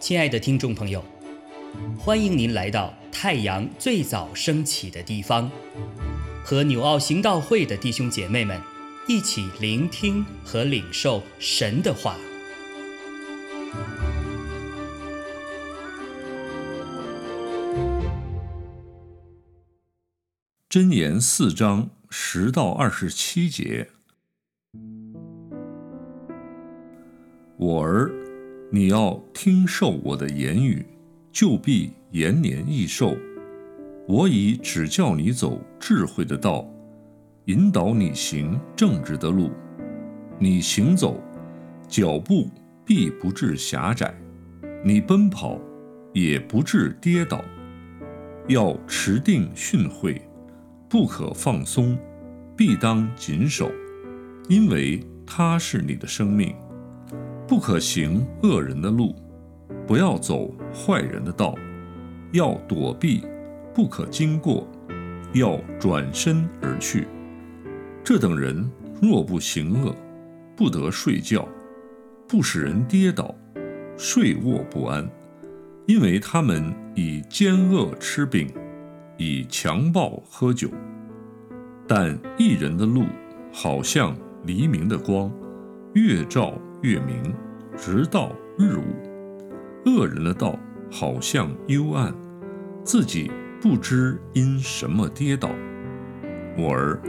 亲爱的听众朋友，欢迎您来到太阳最早升起的地方，和纽奥行道会的弟兄姐妹们一起聆听和领受神的话。箴言四章十到二十七节，我儿。你要听受我的言语，就必延年益寿。我已指教你走智慧的道，引导你行正直的路。你行走，脚步必不致狭窄；你奔跑，也不致跌倒。要持定训诲，不可放松，必当谨守，因为它是你的生命。不可行恶人的路，不要走坏人的道，要躲避，不可经过，要转身而去。这等人若不行恶，不得睡觉，不使人跌倒，睡卧不安，因为他们以奸恶吃饼，以强暴喝酒。但一人的路，好像黎明的光，越照。越明，直到日午；恶人的道好像幽暗，自己不知因什么跌倒。我儿，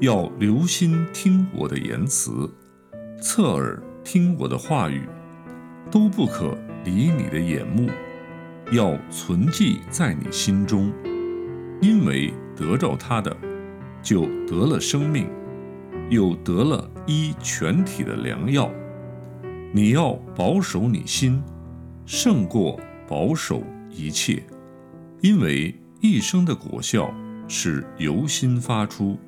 要留心听我的言辞，侧耳听我的话语，都不可离你的眼目，要存记在你心中，因为得着他的，就得了生命，又得了医全体的良药。你要保守你心，胜过保守一切，因为一生的果效是由心发出。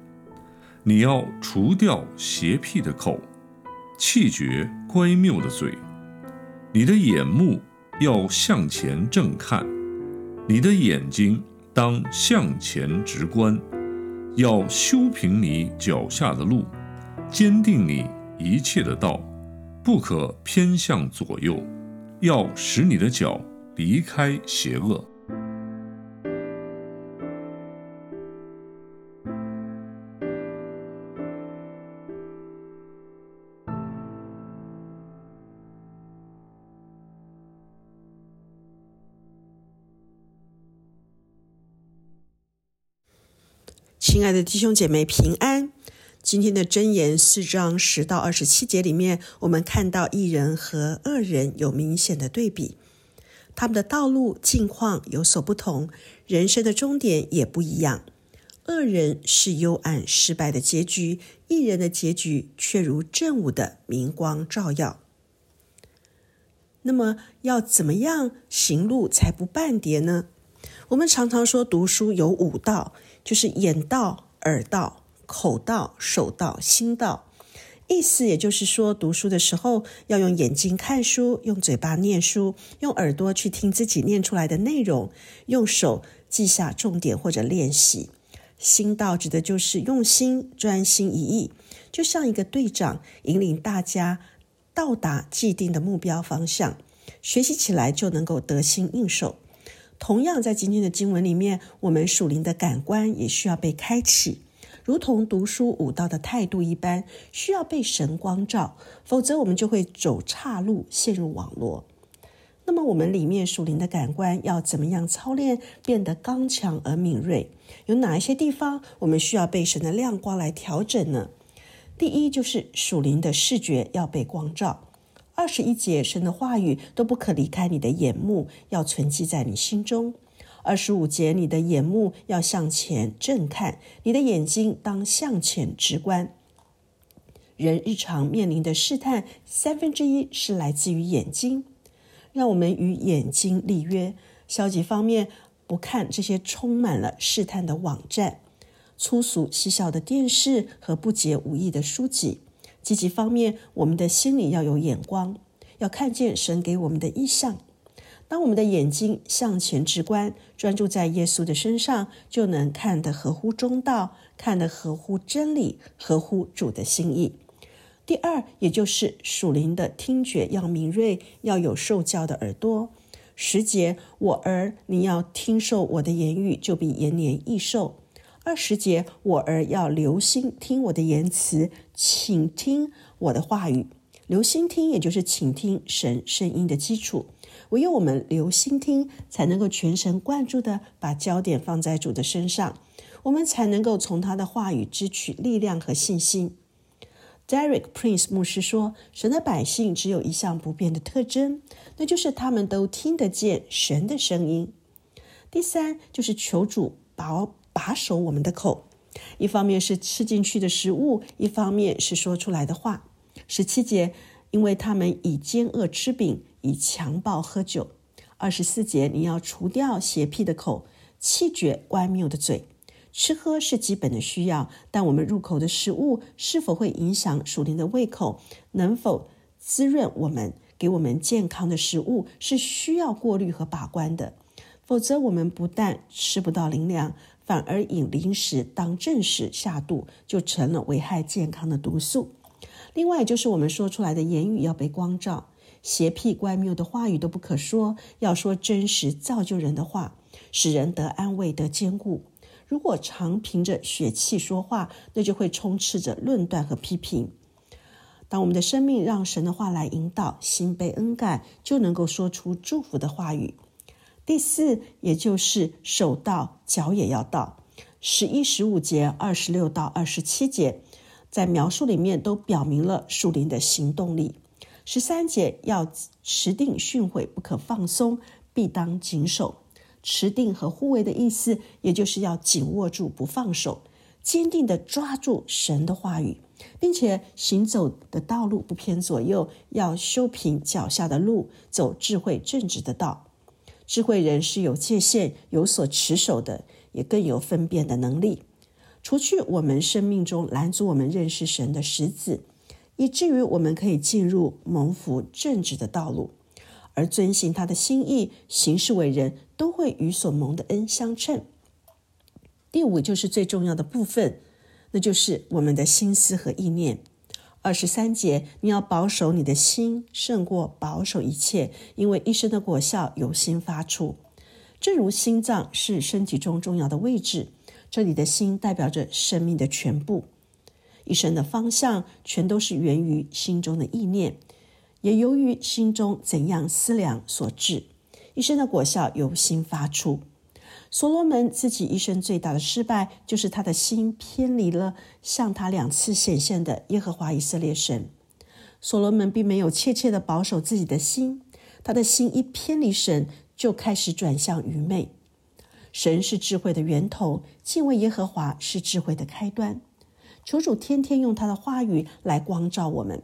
你要除掉邪僻的口，气绝乖谬的嘴。你的眼目要向前正看，你的眼睛当向前直观，要修平你脚下的路，坚定你一切的道。不可偏向左右，要使你的脚离开邪恶。亲爱的弟兄姐妹，平安。今天的箴言四章十到二十七节里面，我们看到一人和恶人有明显的对比，他们的道路境况有所不同，人生的终点也不一样。恶人是幽暗失败的结局，一人的结局却如正午的明光照耀。那么，要怎么样行路才不半跌呢？我们常常说读书有五道，就是眼道、耳道。口道、手道、心道，意思也就是说，读书的时候要用眼睛看书，用嘴巴念书，用耳朵去听自己念出来的内容，用手记下重点或者练习。心道指的就是用心、专心一意，就像一个队长引领大家到达既定的目标方向，学习起来就能够得心应手。同样，在今天的经文里面，我们属灵的感官也需要被开启。如同读书悟道的态度一般，需要被神光照，否则我们就会走岔路，陷入网络。那么，我们里面属灵的感官要怎么样操练，变得刚强而敏锐？有哪一些地方我们需要被神的亮光来调整呢？第一，就是属灵的视觉要被光照。二十一节，神的话语都不可离开你的眼目，要存记在你心中。二十五节，你的眼目要向前正看，你的眼睛当向前直观。人日常面临的试探，三分之一是来自于眼睛。让我们与眼睛立约。消极方面，不看这些充满了试探的网站、粗俗嬉笑的电视和不洁无益的书籍。积极方面，我们的心里要有眼光，要看见神给我们的意象。当我们的眼睛向前直观，专注在耶稣的身上，就能看得合乎中道，看得合乎真理，合乎主的心意。第二，也就是属灵的听觉要敏锐，要有受教的耳朵。十节，我儿，你要听受我的言语，就比延年益寿。二十节，我儿要留心听我的言辞，请听我的话语。留心听，也就是倾听神声音的基础。唯有我们留心听，才能够全神贯注的把焦点放在主的身上，我们才能够从他的话语支取力量和信心。Derek Prince 牧师说：“神的百姓只有一项不变的特征，那就是他们都听得见神的声音。第三，就是求主保把守我们的口，一方面是吃进去的食物，一方面是说出来的话。”十七节，因为他们以奸恶吃饼，以强暴喝酒。二十四节，你要除掉邪僻的口，气绝乖谬的嘴。吃喝是基本的需要，但我们入口的食物是否会影响属灵的胃口，能否滋润我们，给我们健康的食物，是需要过滤和把关的。否则，我们不但吃不到灵粮，反而饮零食当正食下肚，就成了危害健康的毒素。另外，就是我们说出来的言语要被光照，邪僻乖谬的话语都不可说，要说真实造就人的话，使人得安慰、得坚固。如果常凭着血气说话，那就会充斥着论断和批评。当我们的生命让神的话来引导，心被恩感，就能够说出祝福的话语。第四，也就是手到脚也要到。十一、十五节、二十六到二十七节。在描述里面都表明了树林的行动力。十三节要持定训诲，不可放松，必当谨守。持定和护卫的意思，也就是要紧握住不放手，坚定的抓住神的话语，并且行走的道路不偏左右，要修平脚下的路，走智慧正直的道。智慧人是有界限、有所持守的，也更有分辨的能力。除去我们生命中拦阻我们认识神的石子，以至于我们可以进入蒙福正直的道路，而遵行他的心意，行事为人，都会与所蒙的恩相称。第五就是最重要的部分，那就是我们的心思和意念。二十三节，你要保守你的心，胜过保守一切，因为一生的果效由心发出。正如心脏是身体中重要的位置。这里的心代表着生命的全部，一生的方向全都是源于心中的意念，也由于心中怎样思量所致。一生的果效由心发出。所罗门自己一生最大的失败，就是他的心偏离了向他两次显现的耶和华以色列神。所罗门并没有切切的保守自己的心，他的心一偏离神，就开始转向愚昧。神是智慧的源头，敬畏耶和华是智慧的开端。求主天天用他的话语来光照我们。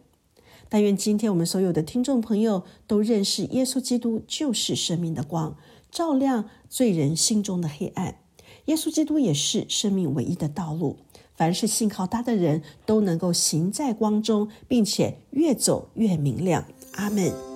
但愿今天我们所有的听众朋友都认识耶稣基督就是生命的光，照亮罪人心中的黑暗。耶稣基督也是生命唯一的道路。凡是信靠他的人都能够行在光中，并且越走越明亮。阿门。